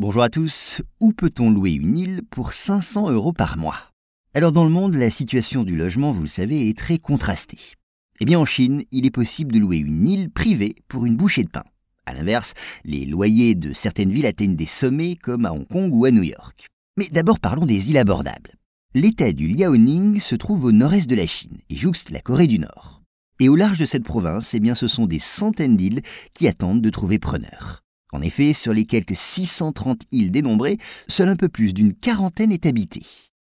Bonjour à tous. Où peut-on louer une île pour 500 euros par mois? Alors dans le monde, la situation du logement, vous le savez, est très contrastée. Eh bien en Chine, il est possible de louer une île privée pour une bouchée de pain. A l'inverse, les loyers de certaines villes atteignent des sommets comme à Hong Kong ou à New York. Mais d'abord parlons des îles abordables. L'État du Liaoning se trouve au nord-est de la Chine et jouxte la Corée du Nord. Et au large de cette province, eh bien, ce sont des centaines d'îles qui attendent de trouver preneur. En effet, sur les quelques 630 îles dénombrées, seul un peu plus d'une quarantaine est habitée.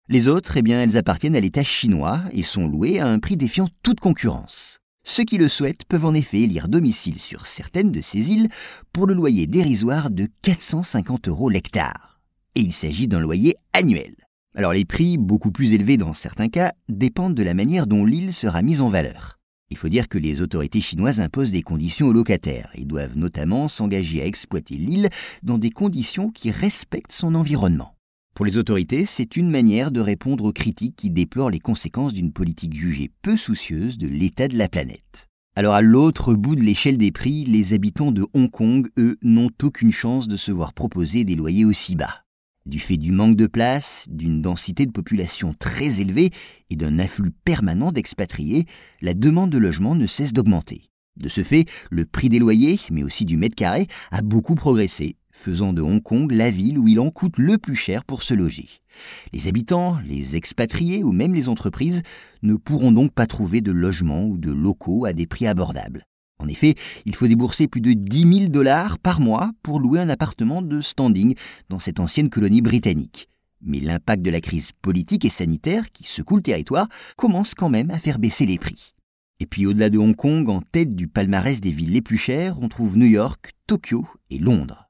Les autres, eh bien, elles appartiennent à l'État chinois et sont louées à un prix défiant toute concurrence. Ceux qui le souhaitent peuvent en effet élire domicile sur certaines de ces îles pour le loyer dérisoire de 450 euros l'hectare. Et il s'agit d'un loyer annuel. Alors les prix, beaucoup plus élevés dans certains cas, dépendent de la manière dont l'île sera mise en valeur. Il faut dire que les autorités chinoises imposent des conditions aux locataires et doivent notamment s'engager à exploiter l'île dans des conditions qui respectent son environnement. Pour les autorités, c'est une manière de répondre aux critiques qui déplorent les conséquences d'une politique jugée peu soucieuse de l'état de la planète. Alors à l'autre bout de l'échelle des prix, les habitants de Hong Kong, eux, n'ont aucune chance de se voir proposer des loyers aussi bas. Du fait du manque de place, d'une densité de population très élevée et d'un afflux permanent d'expatriés, la demande de logement ne cesse d'augmenter. De ce fait, le prix des loyers, mais aussi du mètre carré, a beaucoup progressé, faisant de Hong Kong la ville où il en coûte le plus cher pour se loger. Les habitants, les expatriés ou même les entreprises ne pourront donc pas trouver de logements ou de locaux à des prix abordables. En effet, il faut débourser plus de 10 000 dollars par mois pour louer un appartement de standing dans cette ancienne colonie britannique. Mais l'impact de la crise politique et sanitaire qui secoue le territoire commence quand même à faire baisser les prix. Et puis au-delà de Hong Kong, en tête du palmarès des villes les plus chères, on trouve New York, Tokyo et Londres.